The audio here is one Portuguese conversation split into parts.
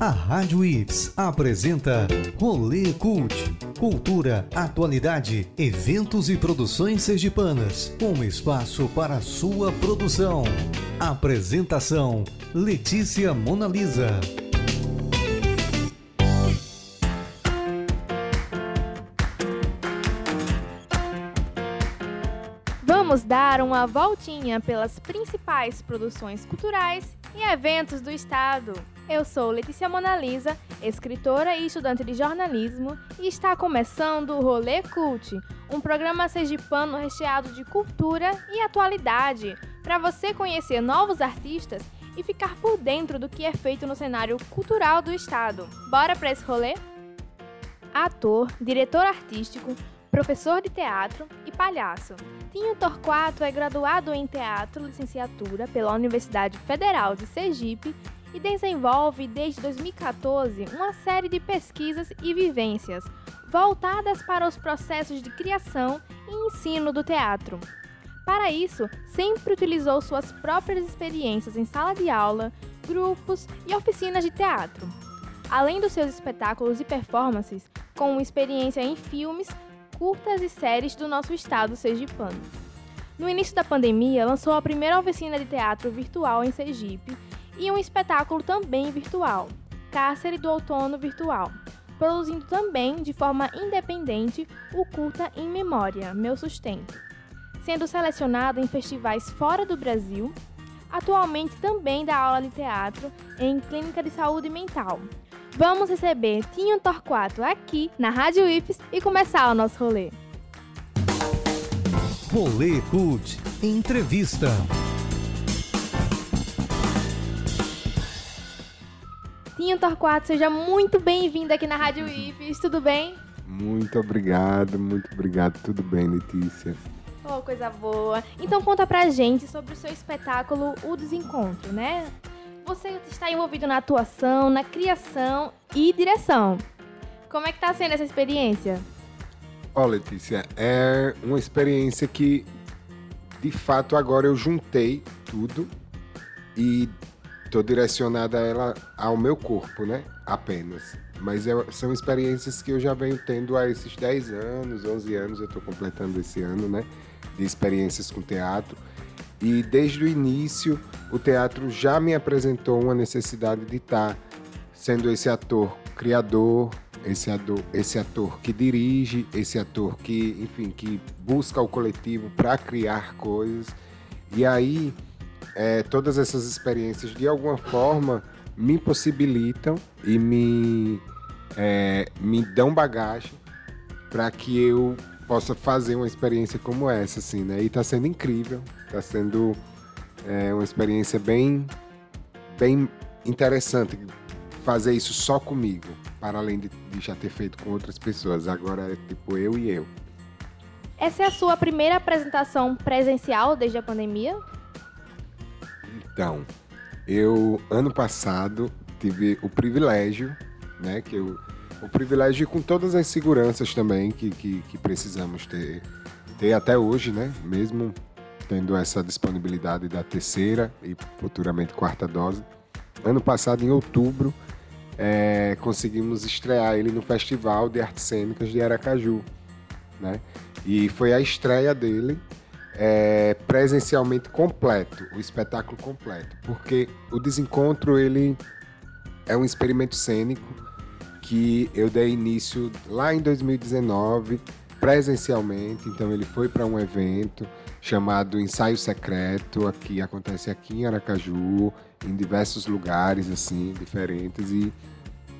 A Rádio Ips apresenta Rolê Cult. Cultura, atualidade, eventos e produções sergipanas. Um espaço para sua produção. Apresentação: Letícia Monalisa. Vamos dar uma voltinha pelas principais produções culturais e eventos do estado. Eu sou Letícia Monalisa, escritora e estudante de jornalismo, e está começando o Rolê Cult, um programa sergipano recheado de cultura e atualidade, para você conhecer novos artistas e ficar por dentro do que é feito no cenário cultural do estado. Bora para esse rolê? Ator, diretor artístico, professor de teatro e palhaço. Tinho Torquato é graduado em teatro licenciatura pela Universidade Federal de Sergipe e desenvolve desde 2014 uma série de pesquisas e vivências voltadas para os processos de criação e ensino do teatro. Para isso, sempre utilizou suas próprias experiências em sala de aula, grupos e oficinas de teatro, além dos seus espetáculos e performances, com experiência em filmes, curtas e séries do nosso estado sergipano. No início da pandemia, lançou a primeira oficina de teatro virtual em Sergipe e um espetáculo também virtual, Cárcere do Outono Virtual, produzindo também de forma independente o Curta em Memória, Meu Sustento, sendo selecionado em festivais fora do Brasil, atualmente também dá aula de teatro em Clínica de Saúde Mental. Vamos receber Tinho Torquato aqui na Rádio IFES e começar o nosso rolê. Rolê Cult Entrevista. Tinho Torquato, seja muito bem-vindo aqui na Rádio IFES, tudo bem? Muito obrigado, muito obrigado. Tudo bem, Letícia? Oh, coisa boa. Então conta pra gente sobre o seu espetáculo O Desencontro, né? Você está envolvido na atuação, na criação e direção. Como é que tá sendo essa experiência? Ó, Letícia, é uma experiência que, de fato, agora eu juntei tudo e tô direcionada ela ao meu corpo, né? Apenas. Mas é, são experiências que eu já venho tendo há esses 10 anos, 11 anos, eu tô completando esse ano, né? De experiências com teatro. E desde o início, o teatro já me apresentou uma necessidade de estar sendo esse ator criador, esse ator, esse ator que dirige, esse ator que, enfim, que busca o coletivo para criar coisas. E aí, é, todas essas experiências, de alguma forma, me possibilitam e me, é, me dão bagagem para que eu possa fazer uma experiência como essa, assim, né? E está sendo incrível, está sendo é, uma experiência bem, bem interessante fazer isso só comigo, para além de, de já ter feito com outras pessoas. Agora é tipo eu e eu. Essa é a sua primeira apresentação presencial desde a pandemia? Então, eu ano passado tive o privilégio, né, que eu o privilégio com todas as seguranças também que, que, que, precisamos ter, ter até hoje, né? Mesmo tendo essa disponibilidade da terceira e futuramente quarta dose. Ano passado, em outubro, é, conseguimos estrear ele no Festival de Artes Cênicas de Aracaju, né? E foi a estreia dele é, presencialmente completo, o espetáculo completo, porque o Desencontro ele é um experimento cênico que eu dei início lá em 2019 presencialmente, então ele foi para um evento chamado Ensaio Secreto, que acontece aqui em Aracaju, em diversos lugares assim diferentes e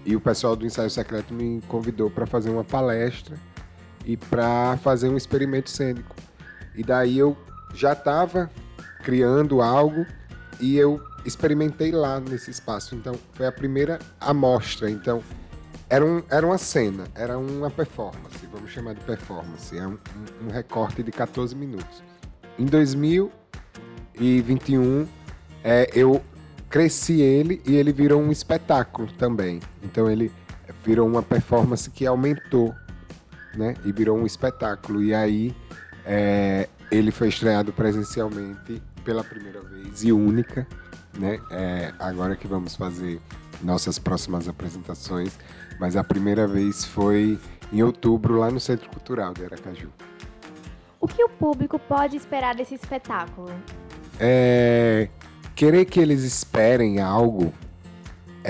e o pessoal do Ensaio Secreto me convidou para fazer uma palestra e para fazer um experimento cênico. E daí eu já estava criando algo e eu experimentei lá nesse espaço. Então foi a primeira amostra. Então era, um, era uma cena, era uma performance, vamos chamar de performance, é um, um, recorte de 14 minutos. Em 2021, é, eu cresci ele e ele virou um espetáculo também. Então ele virou uma performance que aumentou, né? E virou um espetáculo. E aí é, ele foi estreado presencialmente pela primeira vez e única, né? É, agora que vamos fazer nossas próximas apresentações, mas a primeira vez foi em outubro lá no Centro Cultural de Aracaju. O que o público pode esperar desse espetáculo? É, querer que eles esperem algo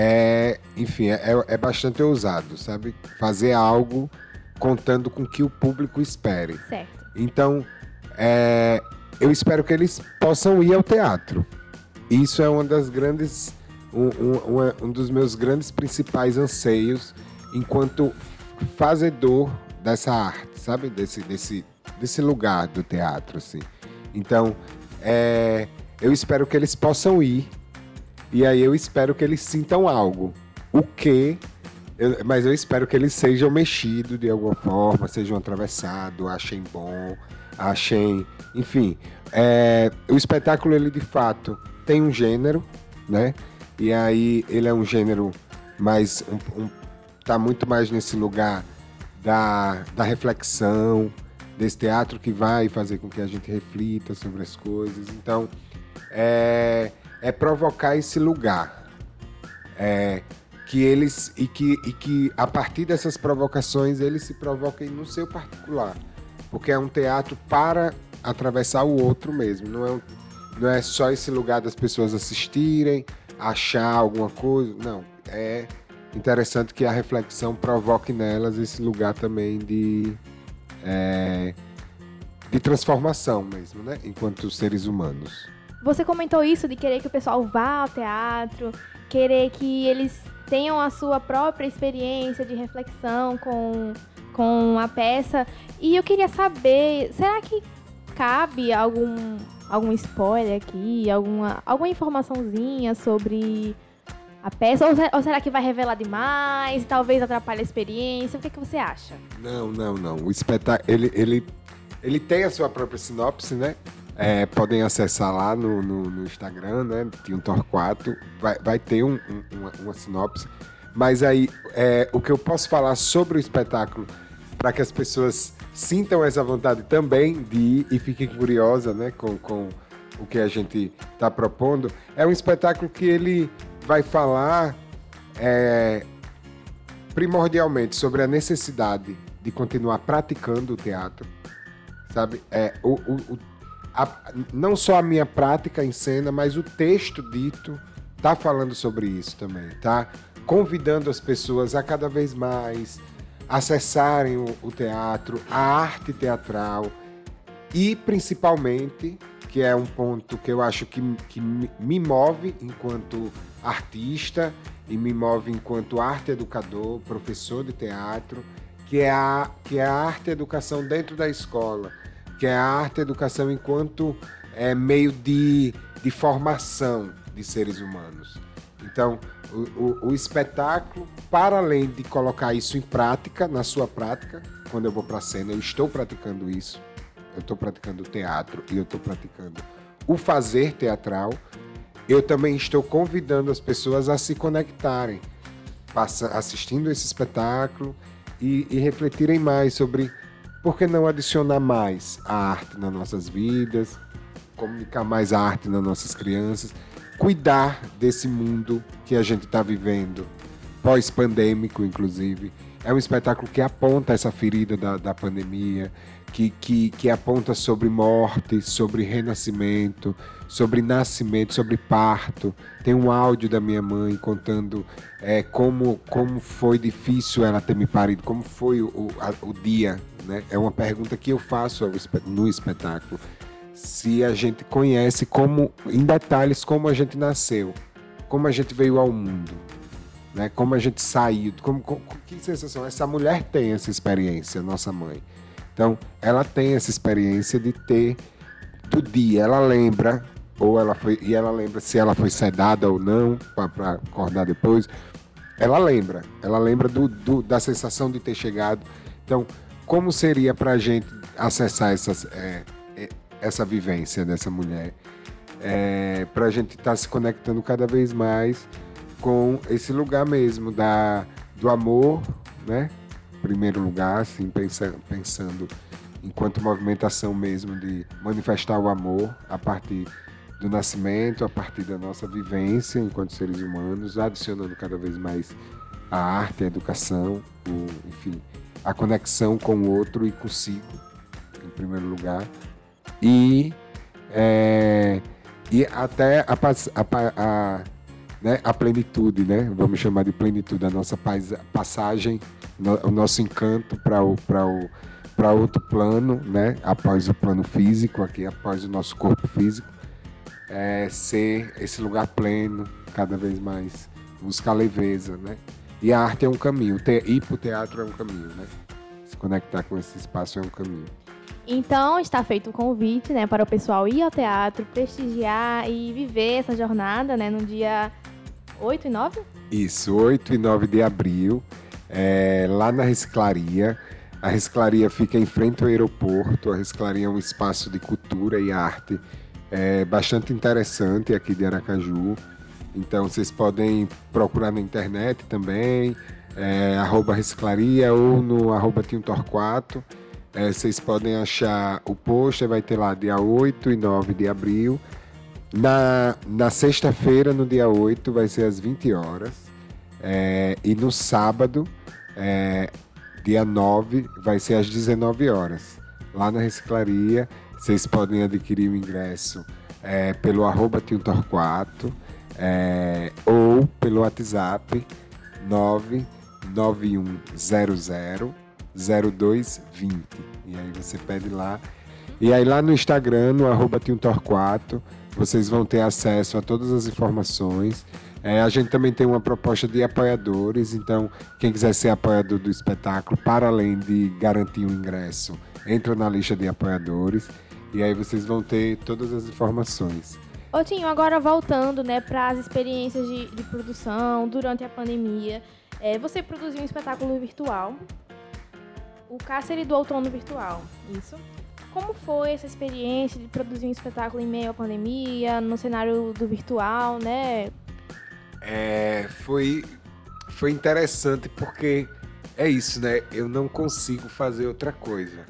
é, enfim, é, é bastante ousado, sabe? Fazer algo contando com que o público espere. Certo. Então, é, eu espero que eles possam ir ao teatro. Isso é uma das grandes, um, um, um dos meus grandes principais anseios enquanto fazedor dessa arte, sabe? Desse, desse, desse lugar do teatro, assim. Então, é, eu espero que eles possam ir e aí eu espero que eles sintam algo. O que eu, mas eu espero que eles sejam mexidos de alguma forma, sejam atravessados, achem bom, achem. Enfim, é, o espetáculo, ele de fato tem um gênero, né? E aí ele é um gênero mais. Um, um, tá muito mais nesse lugar da, da reflexão, desse teatro que vai fazer com que a gente reflita sobre as coisas. Então, é, é provocar esse lugar. É, que eles e que, e que a partir dessas provocações eles se provoquem no seu particular, porque é um teatro para atravessar o outro mesmo, não é, não é só esse lugar das pessoas assistirem, achar alguma coisa, não, é interessante que a reflexão provoque nelas esse lugar também de é, de transformação mesmo, né, enquanto seres humanos. Você comentou isso de querer que o pessoal vá ao teatro, querer que eles tenham a sua própria experiência de reflexão com, com a peça. E eu queria saber, será que cabe algum, algum spoiler aqui, alguma, alguma informaçãozinha sobre a peça? Ou, será que vai revelar demais? Talvez atrapalhe a experiência? O que, é que você acha? Não, não, não. O espetáculo, ele, ele, ele tem a sua própria sinopse, né? É, podem acessar lá no, no, no Instagram, né? Tinha Torquato. Vai, vai ter um, um, uma, uma, sinopse. Mas aí, é, o que eu posso falar sobre o espetáculo, para que as pessoas sintam essa vontade também de ir e fiquem curiosas né, com, com o que a gente está propondo, é um espetáculo que ele vai falar é, primordialmente sobre a necessidade de continuar praticando o teatro, sabe? É, o, o, a, não só a minha prática em cena, mas o texto dito tá falando sobre isso também, tá? Convidando as pessoas a cada vez mais acessarem o, o teatro, a arte teatral e principalmente, que é um ponto que eu acho que, que me move enquanto artista e me move enquanto arte educador, professor de teatro, que é a, que é a arte educação dentro da escola que é a arte educação enquanto é, meio de, de formação de seres humanos. Então, o, o, o, espetáculo, para além de colocar isso em prática, na sua prática, quando eu vou para a cena, eu estou praticando isso. Eu estou praticando teatro e eu estou praticando o fazer teatral. Eu também estou convidando as pessoas a se conectarem, assistindo esse espetáculo e, e refletirem mais sobre por que não adicionar mais a arte nas nossas vidas, comunicar mais a arte nas nossas crianças, cuidar desse mundo que a gente está vivendo, pós-pandêmico, inclusive. É um espetáculo que aponta essa ferida da, da pandemia, que, que, que aponta sobre morte, sobre renascimento, sobre nascimento, sobre parto. Tem um áudio da minha mãe contando é, como, como foi difícil ela ter me parido, como foi o, a, o dia. Né? É uma pergunta que eu faço no espetáculo. Se a gente conhece como, em detalhes, como a gente nasceu, como a gente veio ao mundo, né? como a gente saiu, como, como, que sensação. Essa mulher tem essa experiência, nossa mãe. Então, ela tem essa experiência de ter do dia, ela lembra, ou ela foi, e ela lembra se ela foi sedada ou não, para acordar depois. Ela lembra, ela lembra do, do, da sensação de ter chegado. Então, como seria para a gente acessar essas, é, é, essa vivência dessa mulher? É, para a gente estar tá se conectando cada vez mais com esse lugar mesmo da, do amor, né? Primeiro lugar, assim, pensando, pensando enquanto movimentação mesmo de manifestar o amor a partir do nascimento, a partir da nossa vivência enquanto seres humanos, adicionando cada vez mais a arte, a educação, o, enfim, a conexão com o outro e consigo, em primeiro lugar, e, é, e até a, a, a, né, a, plenitude, né? vamos chamar de plenitude, a nossa passagem, o nosso encanto para o, o para outro plano, né? Após o plano físico, aqui após o nosso corpo físico, é ser esse lugar pleno, cada vez mais, buscar leveza, né? E a arte é um caminho, ter, ir para o teatro é um caminho, né? Se conectar com esse espaço é um caminho. Então está feito o convite, né, para o pessoal ir ao teatro, prestigiar e viver essa jornada, né, no dia 8 e 9? Isso, 8 e 9 de abril, é, lá na Reciclaria. A Reciclaria fica em frente ao aeroporto. A Reciclaria é um espaço de cultura e arte é, bastante interessante aqui de Aracaju. Então vocês podem procurar na internet também, é, arroba reciclaria ou no arroba Tintorquato. É, vocês podem achar o post, vai ter lá dia 8 e 9 de abril. Na, na sexta-feira, no dia 8, vai ser às 20 horas. É, e no sábado, é, dia 9 vai ser às 19 horas. Lá na reciclaria, vocês podem adquirir o ingresso é, pelo arroba Torquato é, ou pelo WhatsApp 99100 0220. E aí você pede lá. E aí lá no Instagram, no arroba Torquato, vocês vão ter acesso a todas as informações. É, a gente também tem uma proposta de apoiadores, então quem quiser ser apoiador do espetáculo, para além de garantir o ingresso, entra na lista de apoiadores e aí vocês vão ter todas as informações. Ô Tinho, agora voltando né, para as experiências de, de, produção durante a pandemia, é, você produziu um espetáculo virtual, o Cárcere do Outono Virtual, isso? Como foi essa experiência de produzir um espetáculo em meio à pandemia, no cenário do virtual, né? É, foi, foi interessante porque é isso, né? Eu não consigo fazer outra coisa.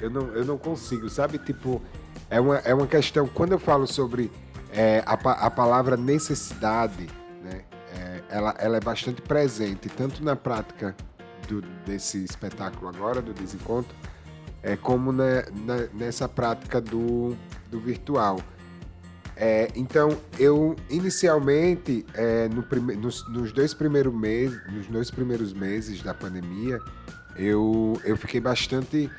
Eu não, eu não consigo, sabe? Tipo, é uma, é uma questão. Quando eu falo sobre é, a, a palavra necessidade, né? É, ela, ela é bastante presente, tanto na prática do, desse espetáculo agora, do desencontro, é, como na, na, nessa prática do, do virtual. É, então, eu inicialmente, é, no prime nos, nos, dois primeiros meses, nos dois primeiros meses da pandemia, eu, eu fiquei bastante,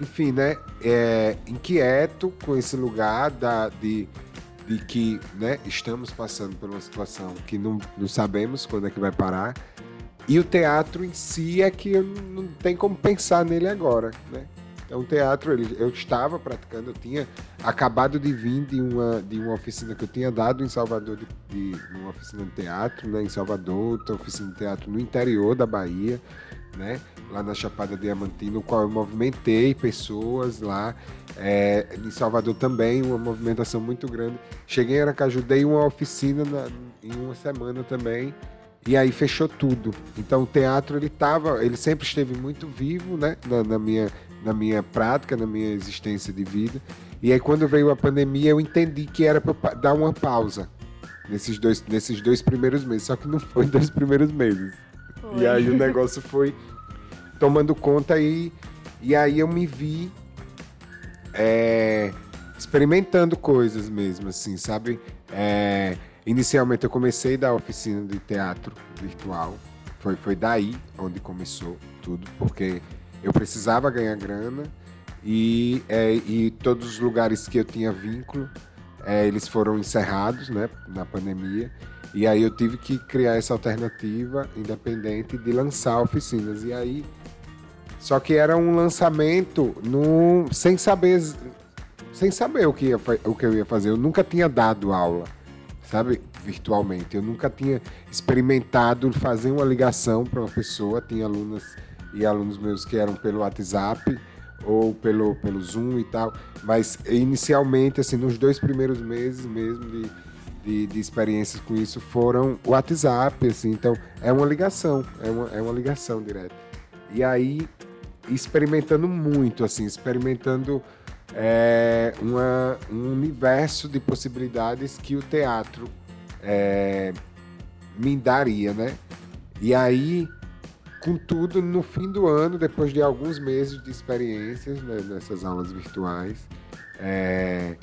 enfim, né, é, inquieto com esse lugar da, de, de que né, estamos passando por uma situação que não, não sabemos quando é que vai parar. E o teatro em si é que eu não tem como pensar nele agora, né? Então, o teatro, eu estava praticando, eu tinha acabado de vir de uma, de uma oficina que eu tinha dado em Salvador, de, de uma oficina de teatro, né, em Salvador, outra oficina de teatro no interior da Bahia, né, lá na Chapada Diamantina, no qual eu movimentei pessoas lá. É, em Salvador também, uma movimentação muito grande. Cheguei em Aracaju, dei uma oficina na, em uma semana também, e aí fechou tudo. Então o teatro ele tava, ele sempre esteve muito vivo, né, na, na minha na minha prática, na minha existência de vida. E aí quando veio a pandemia, eu entendi que era para dar uma pausa nesses dois, nesses dois primeiros meses. Só que não foi dois primeiros meses. Foi. E aí o negócio foi tomando conta e, e aí eu me vi é, experimentando coisas mesmo, assim, sabe? É, inicialmente eu comecei a dar oficina de teatro virtual. Foi, foi daí onde começou tudo, porque eu precisava ganhar grana e, é, e todos os lugares que eu tinha vínculo, é, eles foram encerrados né, na pandemia. E aí eu tive que criar essa alternativa independente de lançar oficinas. E aí, só que era um lançamento no, sem saber sem saber o que, ia, o que eu ia fazer. Eu nunca tinha dado aula, sabe, virtualmente. Eu nunca tinha experimentado fazer uma ligação para uma pessoa. Tinha alunas e alunos meus que eram pelo WhatsApp ou pelo, pelo Zoom e tal. Mas inicialmente, assim, nos dois primeiros meses mesmo de, de, de experiências com isso foram o WhatsApp, assim. Então, é uma ligação, é uma, é uma ligação direta. E aí, experimentando muito, assim, experimentando é, uma, um universo de possibilidades que o teatro é, me daria, né? E aí, contudo, no fim do ano, depois de alguns meses de experiências né, nessas aulas virtuais, é,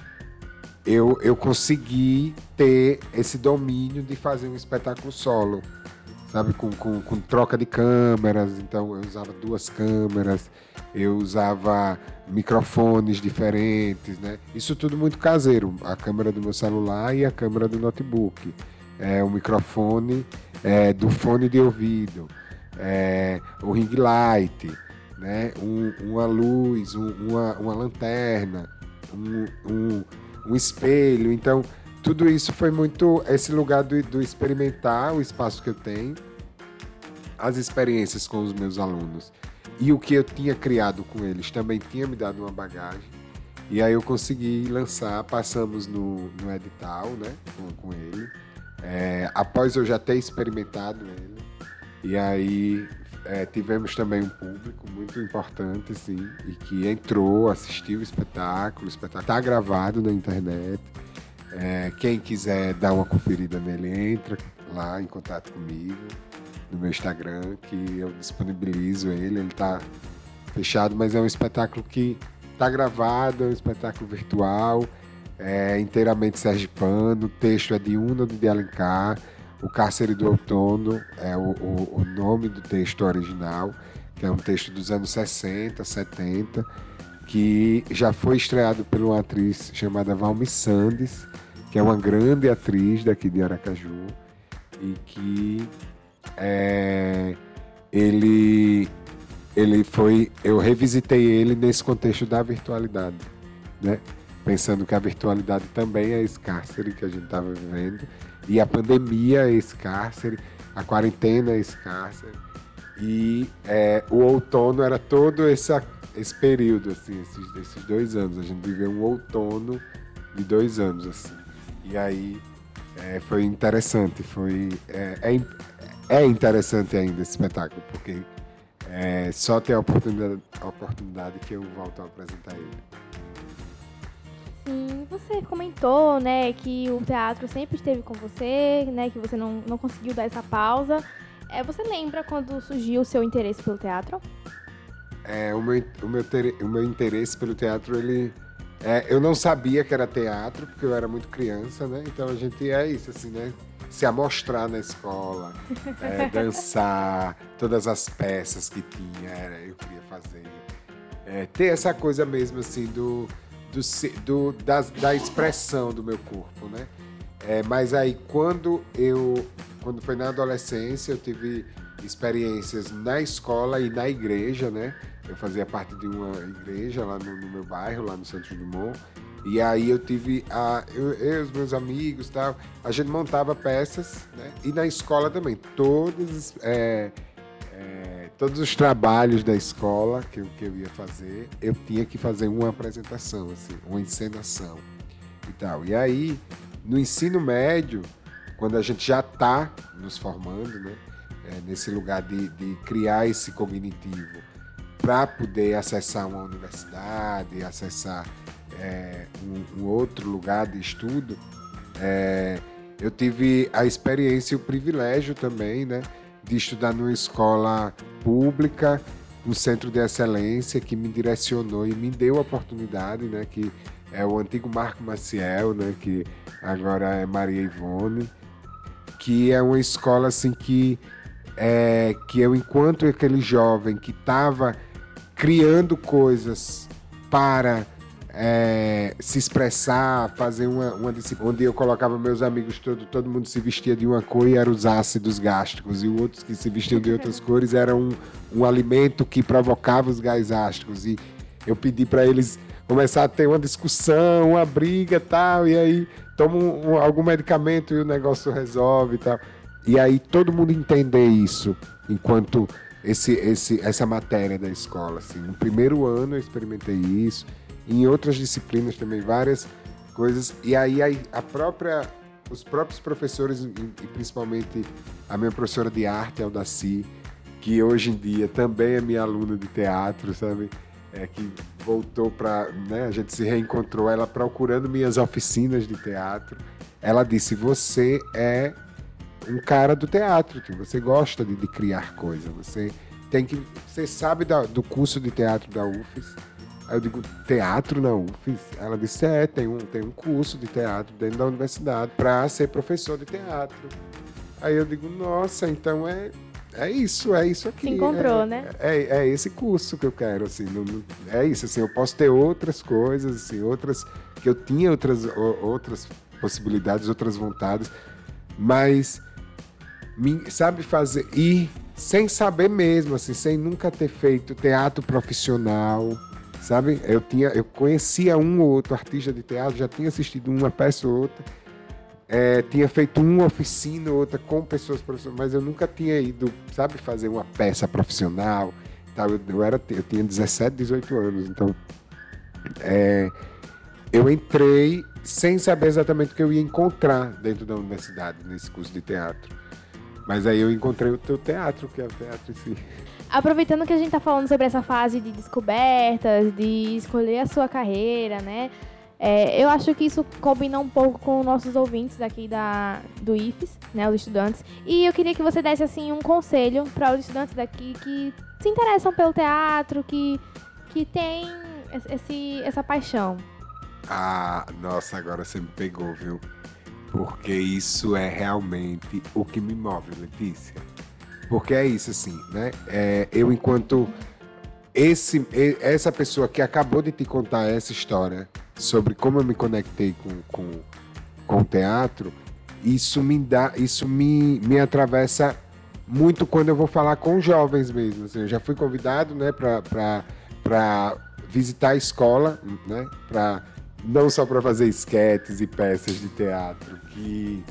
eu, eu consegui ter esse domínio de fazer um espetáculo solo, sabe? Com, com, com troca de câmeras, então eu usava duas câmeras, eu usava microfones diferentes, né? Isso tudo muito caseiro, a câmera do meu celular e a câmera do notebook, é, o microfone é, do fone de ouvido, é, o ring light, né? Um, uma luz, um, uma, uma lanterna, um, um um espelho. Então, tudo isso foi muito esse lugar do, do experimentar o espaço que eu tenho, as experiências com os meus alunos e o que eu tinha criado com eles também tinha me dado uma bagagem. E aí eu consegui lançar, passamos no, no edital, né, com, com ele. É, após eu já ter experimentado ele. E aí é, tivemos também um público muito importante, sim, e que entrou, assistiu o espetáculo. O espetáculo está gravado na internet. É, quem quiser dar uma conferida nele, entra lá em contato comigo no meu Instagram, que eu disponibilizo ele. Ele está fechado, mas é um espetáculo que está gravado, é um espetáculo virtual, é inteiramente sergipano. O texto é de Una de Alencar. O Cárcere do Outono é o, o, o, nome do texto original, que é um texto dos anos 60, 70, que já foi estreado por uma atriz chamada Valmi Sandes, que é uma grande atriz daqui de Aracaju, e que é, ele, ele foi. Eu revisitei ele nesse contexto da virtualidade, né? pensando que a virtualidade também é esse cárcere que a gente estava vivendo e a pandemia é esse cárcere, a quarentena é esse cárcere. E é, o outono era todo esse, esse período, assim, esses, esses dois anos. A gente viveu um outono de dois anos, assim. E aí é, foi interessante, foi... É, é, é, interessante ainda esse espetáculo, porque é, só ter a oportunidade, a oportunidade que eu volto a apresentar ele. Sim, você comentou, né, que o teatro sempre esteve com você, né, que você não, não conseguiu dar essa pausa. É, você lembra quando surgiu o seu interesse pelo teatro? É, o meu, o meu, ter, o meu interesse pelo teatro, ele... É, eu não sabia que era teatro, porque eu era muito criança, né? Então a gente é isso, assim, né? Se amostrar na escola, é, dançar, todas as peças que tinha, era, eu queria fazer. É, ter essa coisa mesmo, assim, do do, do da, da, expressão do meu corpo, né? É, mas aí quando eu quando foi na adolescência eu tive experiências na escola e na igreja, né? Eu fazia parte de uma igreja lá no, no meu bairro, lá no Santos Dumont. E aí eu tive a eu, eu os meus amigos tal, a gente montava peças, né? E na escola também, todos é, é, todos os trabalhos da escola que eu, que eu ia fazer, eu tinha que fazer uma apresentação, assim, uma encenação e tal. E aí, no ensino médio, quando a gente já está nos formando, né, é, nesse lugar de, de criar esse cognitivo para poder acessar uma universidade, acessar é, um, um, outro lugar de estudo, é, eu tive a experiência e o privilégio também, né, de estudar numa escola pública, um centro de excelência que me direcionou e me deu a oportunidade, né, que é o antigo Marco Maciel, né, que agora é Maria Ivone, que é uma escola assim que é, que eu enquanto aquele jovem que estava criando coisas para é, se expressar, fazer uma, uma disciplina, onde eu colocava meus amigos, todo, todo mundo se vestia de uma cor e eram os ácidos gástricos, e outros que se vestiam de outras cores era um, um alimento que provocava os gás ástricos. E eu pedi para eles começar a ter uma discussão, uma briga tal, e aí toma um, algum medicamento e o negócio resolve e tal. E aí todo mundo entender isso enquanto esse, esse, essa matéria da escola. Assim. No primeiro ano eu experimentei isso em outras disciplinas também várias coisas e aí a própria os próprios professores e principalmente a minha professora de arte Aldaci que hoje em dia também é minha aluna de teatro sabe é que voltou para, né, a gente se reencontrou, ela procurando minhas oficinas de teatro. Ela disse: "Você é um cara do teatro, tipo, você gosta de, de criar coisa, você tem que, você sabe da, do curso de teatro da UFES?" Aí eu digo, teatro na UFES? Ela disse, é, tem um, tem um curso de teatro dentro da universidade para ser professor de teatro. Aí eu digo, nossa, então é, é isso, é isso aqui. Se encontrou, é, né? É, é esse curso que eu quero, assim. Não, não, é isso, assim, eu posso ter outras coisas, assim, outras. Que eu tinha outras, outras possibilidades, outras vontades, mas me, sabe fazer. Ir sem saber mesmo, assim, sem nunca ter feito teatro profissional sabe? Eu tinha, eu conhecia um ou outro artista de teatro, já tinha assistido uma peça ou outra, é, tinha feito uma oficina ou outra com pessoas profissionais, mas eu nunca tinha ido, sabe, fazer uma peça profissional. Tal. Eu, eu era, eu tinha 17, 18 anos, então é, eu entrei sem saber exatamente o que eu ia encontrar dentro da universidade nesse curso de teatro. Mas aí eu encontrei o teu teatro, que é o teatro em si. Aproveitando que a gente está falando sobre essa fase de descobertas, de escolher a sua carreira, né? É, eu acho que isso combina um pouco com nossos ouvintes aqui da, do IFES, né, os estudantes. E eu queria que você desse assim um conselho para os estudantes daqui que se interessam pelo teatro, que, que tem esse, essa paixão. Ah, nossa, agora você me pegou, viu? Porque isso é realmente o que me move, Letícia. Porque é isso, assim, né? É, eu, enquanto esse, essa pessoa que acabou de te contar essa história sobre como eu me conectei com, com, com o teatro, isso me dá, isso me, me atravessa muito quando eu vou falar com jovens mesmo. Assim, eu já fui convidado, né, para visitar a escola, né, para não só para fazer esquetes e peças de teatro que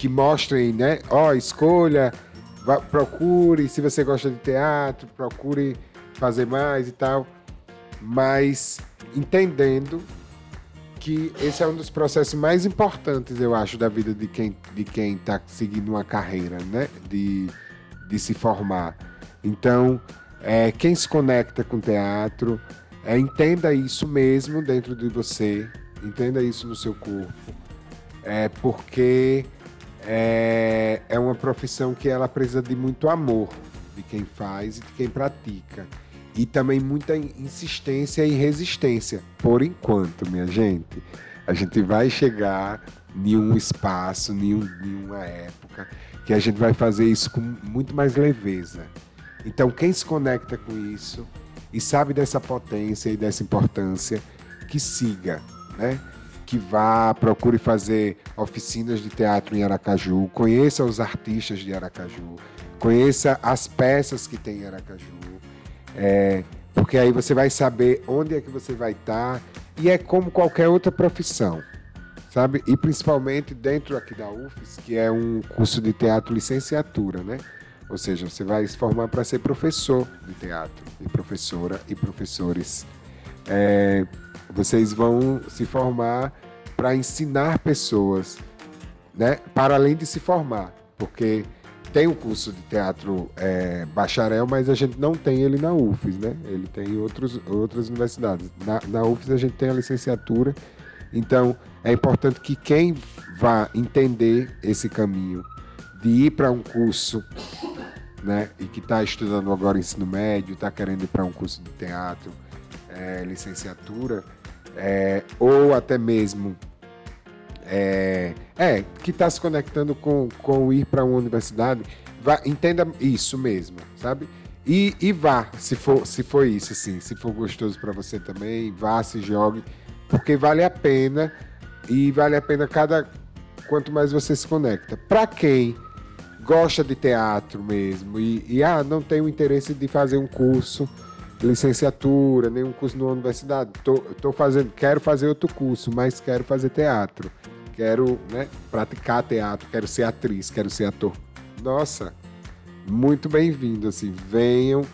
que mostrem, né? Ó, oh, escolha, vá, procure, se você gosta de teatro, procure fazer mais e tal, mas entendendo que esse é um dos processos mais importantes, eu acho, da vida de quem de quem está seguindo uma carreira, né? De, de se formar. Então, é, quem se conecta com teatro, é, entenda isso mesmo dentro de você, entenda isso no seu corpo, é porque é, é uma profissão que ela precisa de muito amor de quem faz e de quem pratica. E também muita insistência e resistência. Por enquanto, minha gente, a gente vai chegar em um espaço, em, um, em uma época, que a gente vai fazer isso com muito mais leveza. Então, quem se conecta com isso e sabe dessa potência e dessa importância, que siga, né? Que vá, procure fazer oficinas de teatro em Aracaju, conheça os artistas de Aracaju, conheça as peças que tem em Aracaju, é, porque aí você vai saber onde é que você vai estar e é como qualquer outra profissão, sabe? E principalmente dentro aqui da UFES, que é um curso de teatro licenciatura, né? Ou seja, você vai se formar para ser professor de teatro, e professora e professores. É, vocês vão se formar para ensinar pessoas, né? Para além de se formar, porque tem o um curso de teatro é, bacharel, mas a gente não tem ele na UFES, né? Ele tem em outros, outras universidades. Na, na UFES a gente tem a licenciatura, então é importante que quem vá entender esse caminho de ir para um curso né, e que está estudando agora ensino médio, está querendo ir para um curso de teatro, é, licenciatura, é, ou até mesmo é, é que está se conectando com, com ir para uma universidade, vá, entenda isso mesmo, sabe? E, e vá, se for, se for isso, assim, se for gostoso para você também, vá, se jogue, porque vale a pena e vale a pena cada quanto mais você se conecta. Para quem gosta de teatro mesmo e, e ah, não tem o interesse de fazer um curso licenciatura, nenhum curso na universidade. Tô, tô fazendo, quero fazer outro curso, mas quero fazer teatro. Quero, né, praticar teatro, quero ser atriz, quero ser ator. Nossa, muito bem-vindo, assim, venham,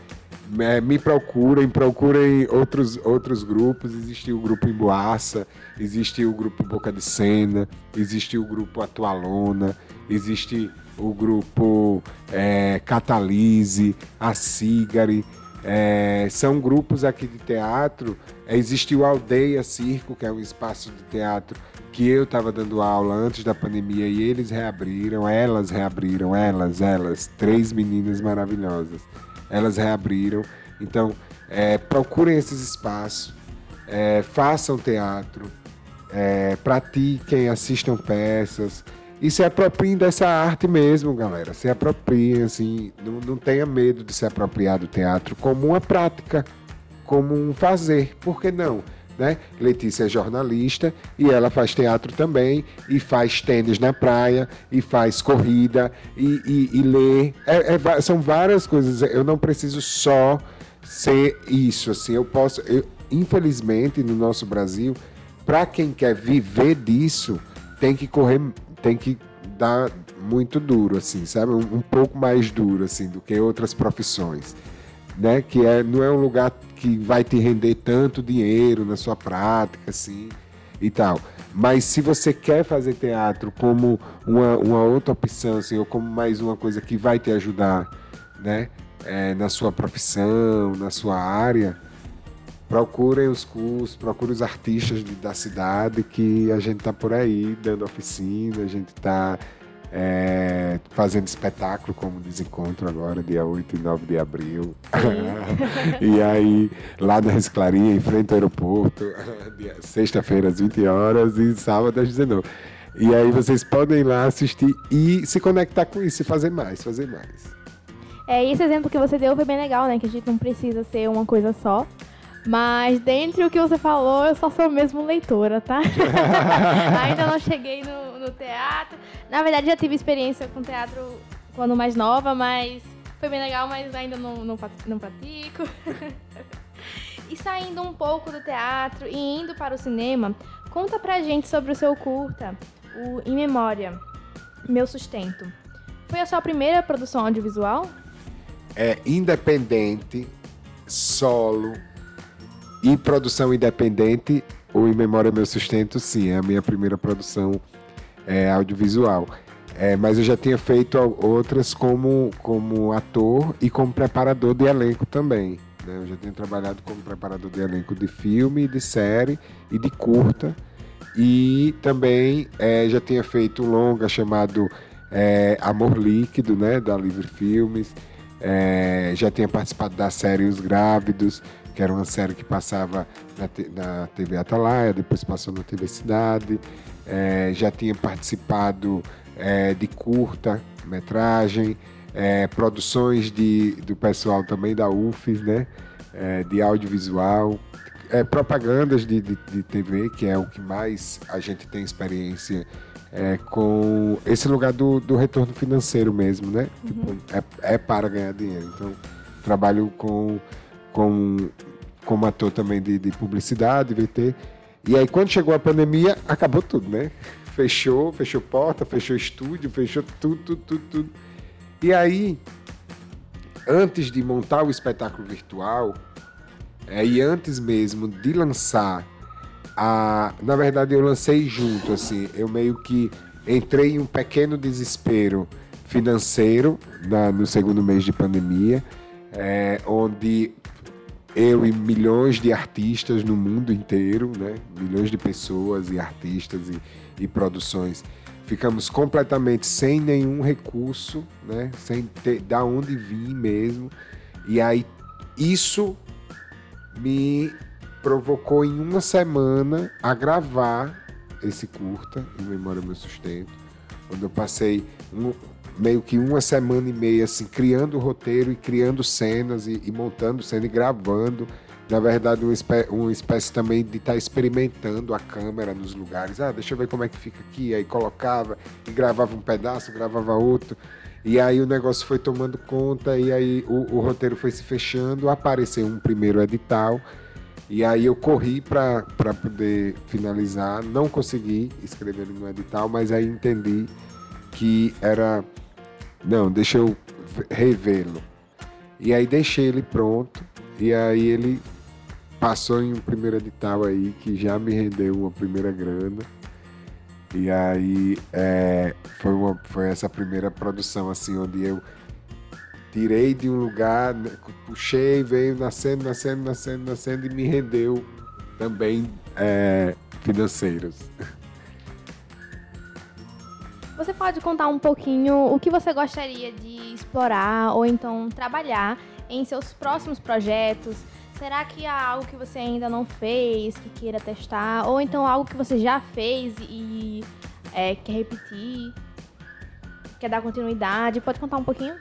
me procurem, procurem outros, outros grupos. Existe o grupo Emboaça, existe o grupo Boca de Cena, existe o grupo Atualona, existe o grupo é, Catalise, a Cigari, É, são grupos aqui de teatro. Existe o Aldeia Circo, que é um espaço de teatro que eu estava dando aula antes da pandemia e eles reabriram, elas reabriram, elas, elas, três meninas maravilhosas. Elas reabriram. Então, é, procurem esses espaços, é, façam teatro, é, pratiquem, assistam peças e se apropriem dessa arte mesmo, galera. Se apropriem, assim, não, não tenha medo de se apropriar do teatro como uma prática, como um fazer. Por que não? Né? Letícia é jornalista e ela faz teatro também, e faz tênis na praia, e faz corrida, e, e, e lê. É, é, são várias coisas. Eu não preciso só ser isso. Assim, eu posso. Eu, infelizmente, no nosso Brasil, para quem quer viver disso, tem que correr, tem que dar muito duro, assim, sabe? Um, um pouco mais duro, assim, do que outras profissões né? Que é, não é um lugar que vai te render tanto dinheiro na sua prática, assim, e tal. Mas se você quer fazer teatro como uma, uma outra opção, assim, ou como mais uma coisa que vai te ajudar, né? É, na sua profissão, na sua área, procurem os cursos, procurem os artistas de, da cidade que a gente tá por aí dando oficina, a gente tá é, fazendo espetáculo como Desencontro agora, dia 8 e 9 de abril. e aí, lá na Reciclaria, em frente ao aeroporto, sexta-feira às 20 horas e sábado às 19 E aí vocês podem ir lá assistir e se conectar com isso e fazer mais, fazer mais. É, esse exemplo que você deu foi bem legal, né? Que a gente não precisa ser uma coisa só. Mas dentre o que você falou, eu só sou mesmo leitora, tá? Ainda não cheguei no, no, teatro. Na verdade, já tive experiência com teatro quando mais nova, mas foi bem legal, mas ainda não, não, não pratico. e saindo um pouco do teatro e indo para o cinema, conta pra gente sobre o seu curta, o Em Memória, Meu Sustento. Foi a sua primeira produção audiovisual? É independente, solo, e produção independente, o Em Memória Meu Sustento, sim, é a minha primeira produção é, audiovisual. É, mas eu já tinha feito outras como, como ator e como preparador de elenco também. Né? Eu já tenho trabalhado como preparador de elenco de filme, de série e de curta. E também é, já tinha feito um longa chamado é, Amor Líquido, né, da Livre Filmes. É, já tinha participado da série Os Grávidos que era uma série que passava na, na TV Atalaia, depois passou na TV Cidade. É, já tinha participado é, de curta metragem, é, produções de, do pessoal também da UFES, né? É, de audiovisual, é, propagandas de, de, de, TV, que é o que mais a gente tem experiência é, com esse lugar do, do retorno financeiro mesmo, né? Uhum. Tipo, é, é para ganhar dinheiro. Então, trabalho com com, como ator também de, de publicidade, VT. E aí, quando chegou a pandemia, acabou tudo, né? Fechou, fechou porta, fechou estúdio, fechou tudo, tudo, tudo, tudo. E aí, antes de montar o espetáculo virtual, é, e antes mesmo de lançar a. Na verdade, eu lancei junto, assim, eu meio que entrei em um pequeno desespero financeiro na, no segundo mês de pandemia, é, onde eu e milhões de artistas no mundo inteiro, né? milhões de pessoas e artistas e, e produções, ficamos completamente sem nenhum recurso, né? sem ter da onde vir mesmo. E aí isso me provocou em uma semana a gravar esse curta, em Memória Meu Sustento, onde eu passei um, meio que uma semana e meia, assim, criando o roteiro e criando cenas e, e montando cena e gravando. Na verdade, uma espécie, uma espécie também de estar tá experimentando a câmera nos lugares. Ah, deixa eu ver como é que fica aqui. Aí colocava e gravava um pedaço, gravava outro. E aí o negócio foi tomando conta e aí o, o roteiro foi se fechando. Apareceu um primeiro edital. E aí eu corri para poder finalizar. Não consegui escrever no edital, mas aí entendi que era não, deixa eu revê-lo. E aí deixei ele pronto. E aí ele passou em um primeiro edital aí que já me rendeu uma primeira grana. E aí é, foi, uma, foi essa primeira produção assim onde eu tirei de um lugar, né, puxei, veio nascendo, nascendo, nascendo, nascendo e me rendeu também é, financeiros. Você pode contar um pouquinho o que você gostaria de explorar ou então trabalhar em seus próximos projetos? Será que há algo que você ainda não fez, que queira testar? Ou então algo que você já fez e é, quer repetir? Quer dar continuidade? Pode contar um pouquinho?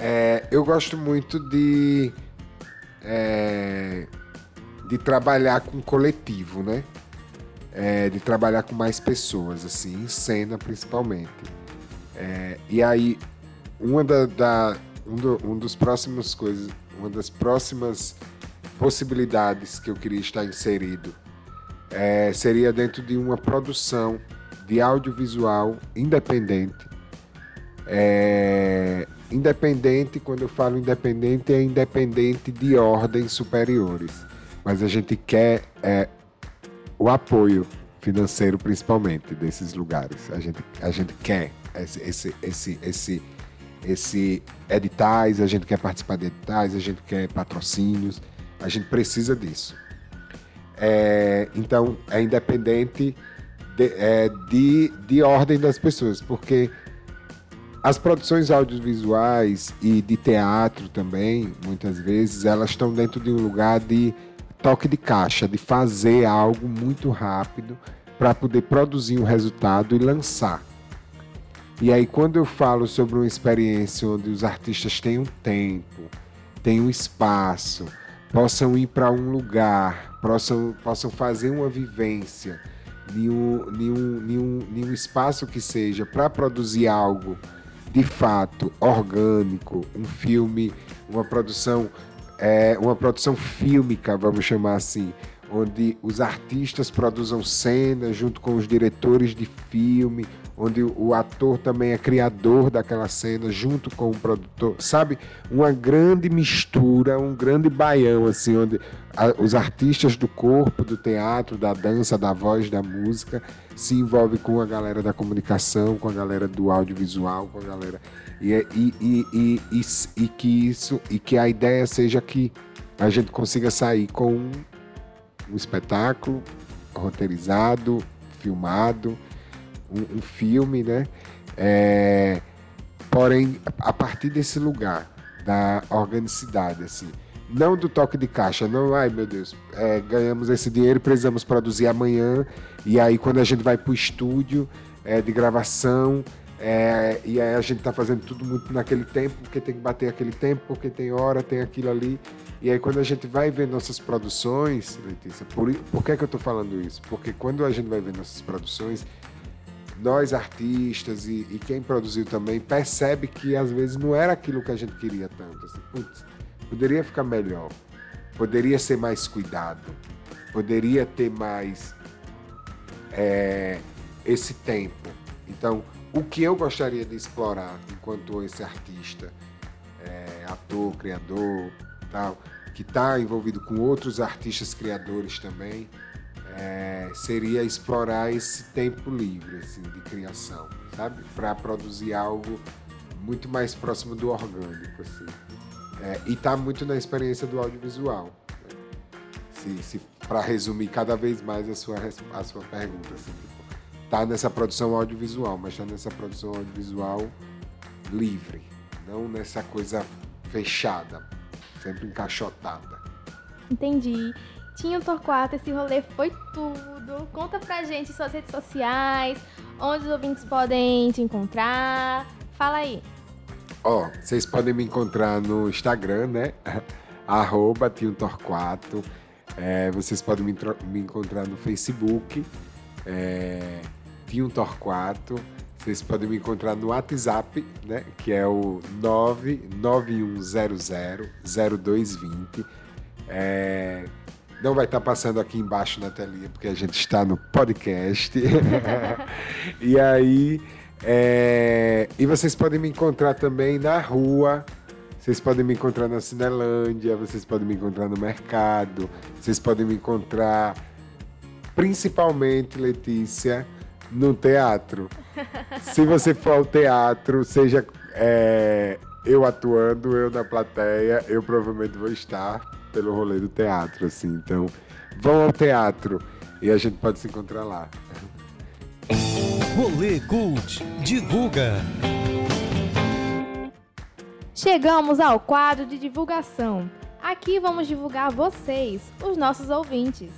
É, eu gosto muito de, é, de trabalhar com coletivo, né? É, de trabalhar com mais pessoas, assim, em cena principalmente. É, e aí, uma da, da um, do, um dos próximos coisas, uma das próximas possibilidades que eu queria estar inserido é, seria dentro de uma produção de audiovisual independente. É, independente, quando eu falo independente, é independente de ordens superiores. Mas a gente quer é, o apoio financeiro, principalmente, desses lugares. A gente, a gente quer esse, esse, esse, esse, esse editais, a gente quer participar de editais, a gente quer patrocínios, a gente precisa disso. É, então, é independente de, é, de, de ordem das pessoas, porque as produções audiovisuais e de teatro também, muitas vezes, elas estão dentro de um lugar de toque de caixa, de fazer algo muito rápido para poder produzir um resultado e lançar. E aí, quando eu falo sobre uma experiência onde os artistas têm um tempo, têm um espaço, possam ir para um lugar, possam, possam fazer uma vivência em um, espaço que seja para produzir algo de fato orgânico, um filme, uma produção, é, uma produção fílmica, vamos chamar assim, onde os artistas produzam cenas junto com os diretores de filme, onde o ator também é criador daquela cena junto com o produtor, sabe? Uma grande mistura, um grande baião assim, onde a, os artistas do corpo, do teatro, da dança, da voz, da música se envolve com a galera da comunicação, com a galera do audiovisual, com a galera e, e, e, e, e que isso e que a ideia seja que a gente consiga sair com um, um espetáculo roteirizado, filmado um, um filme, né? É, porém, a partir desse lugar da organicidade, assim, não do toque de caixa, não, ai meu Deus, é, ganhamos esse dinheiro, precisamos produzir amanhã, e aí quando a gente vai para o estúdio é, de gravação, é, e aí a gente tá fazendo tudo muito naquele tempo, porque tem que bater aquele tempo, porque tem hora, tem aquilo ali. E aí quando a gente vai ver nossas produções, Letícia, por, por que, que eu tô falando isso? Porque quando a gente vai ver nossas produções, nós artistas e, e, quem produziu também percebe que às vezes não era aquilo que a gente queria tanto. Assim, putz, poderia ficar melhor, poderia ser mais cuidado, poderia ter mais é, esse tempo. Então, o que eu gostaria de explorar enquanto esse artista, é, ator, criador, tal, que está envolvido com outros artistas criadores também, é, seria explorar esse tempo livre assim, de criação, sabe? Para produzir algo muito mais próximo do orgânico. Assim. É, e está muito na experiência do audiovisual. Né? Para resumir cada vez mais a sua, a sua pergunta. Assim, tipo, tá nessa produção audiovisual, mas está nessa produção audiovisual livre, não nessa coisa fechada, sempre encaixotada. Entendi. Tinha Torquato, esse rolê foi tudo. Conta pra gente suas redes sociais, onde os ouvintes podem te encontrar. Fala aí. Ó, oh, vocês podem me encontrar no Instagram, né? Arroba Tio Torquato. É, vocês podem me, me, encontrar no Facebook, é, Tio Torquato. Vocês podem me encontrar no WhatsApp, né? Que é o 99100 0220. É, não vai estar passando aqui embaixo na telinha, porque a gente está no podcast. e aí. É... E vocês podem me encontrar também na rua. Vocês podem me encontrar na Cinelândia, vocês podem me encontrar no mercado, vocês podem me encontrar principalmente, Letícia, no teatro. Se você for ao teatro, seja é, eu atuando, eu na plateia, eu provavelmente vou estar pelo rolê do teatro, assim. Então, vão ao teatro e a gente pode se encontrar lá. Rolê Cult divulga. Chegamos ao quadro de divulgação. Aqui vamos divulgar vocês, os nossos ouvintes.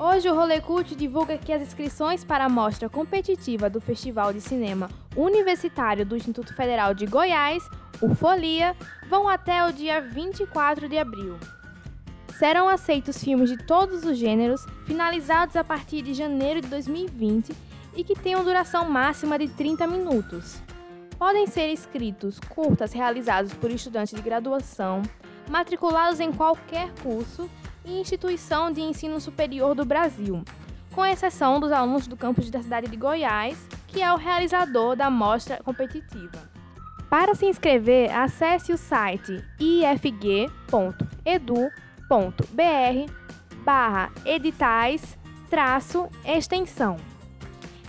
Hoje o Rolê Cult divulga que as inscrições para a mostra competitiva do Festival de Cinema Universitário do Instituto Federal de Goiás, o Folia, vão até o dia 24 de abril. Serão aceitos filmes de todos os gêneros, finalizados a partir de janeiro de 2020 e que tenham duração máxima de 30 minutos. Podem ser escritos curtas realizados por estudantes de graduação, matriculados em qualquer curso e instituição de ensino superior do Brasil, com exceção dos alunos do campus da cidade de Goiás, que é o realizador da mostra competitiva. Para se inscrever, acesse o site ifg.edu.br barra editais extensão.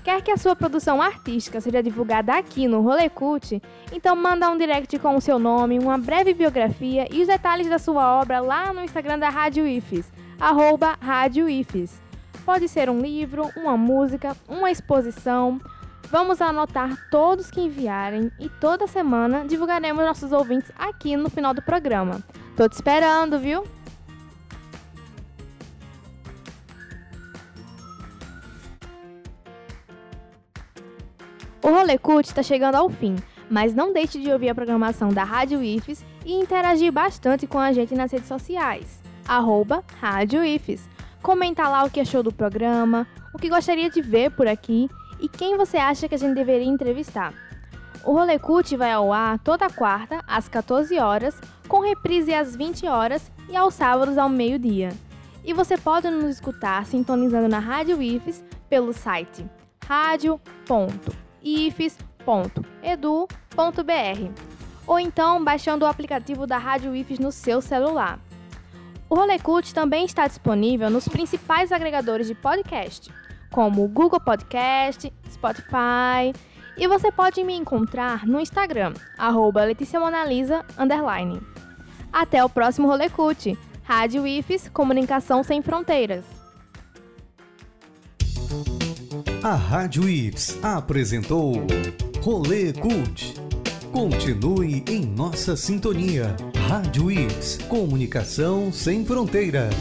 Quer que a sua produção artística seja divulgada aqui no Rolê Cult? Então manda um direct com o seu nome, uma breve biografia e os detalhes da sua obra lá no Instagram da Rádio IFES, arroba Rádio IFES. Pode ser um livro, uma música, uma exposição. Vamos anotar todos que enviarem e toda semana divulgaremos nossos ouvintes aqui no final do programa. Tô te esperando, viu? O Rolê Cult está chegando ao fim, mas não deixe de ouvir a programação da Rádio IFES e interagir bastante com a gente nas redes sociais. Arroba Rádio IFES. Comenta lá o que achou do programa, o que gostaria de ver por aqui e quem você acha que a gente deveria entrevistar. O Rolê Cult vai ao ar toda quarta, às 14 horas, com reprise às 20 horas e aos sábados ao meio-dia. E você pode nos escutar sintonizando na Rádio IFES pelo site rádio.com ifes.edu.br ou então baixando o aplicativo da Rádio IFES no seu celular. O Rolecult também está disponível nos principais agregadores de podcast, como o Google Podcast, Spotify, e você pode me encontrar no Instagram, arroba Monalisa, Até o próximo Rolecult. Rádio IFES, Comunicação Sem Fronteiras. A Rádio Ives apresentou Rolê Cult. Continue em nossa sintonia. Rádio Ives, Comunicação sem fronteiras.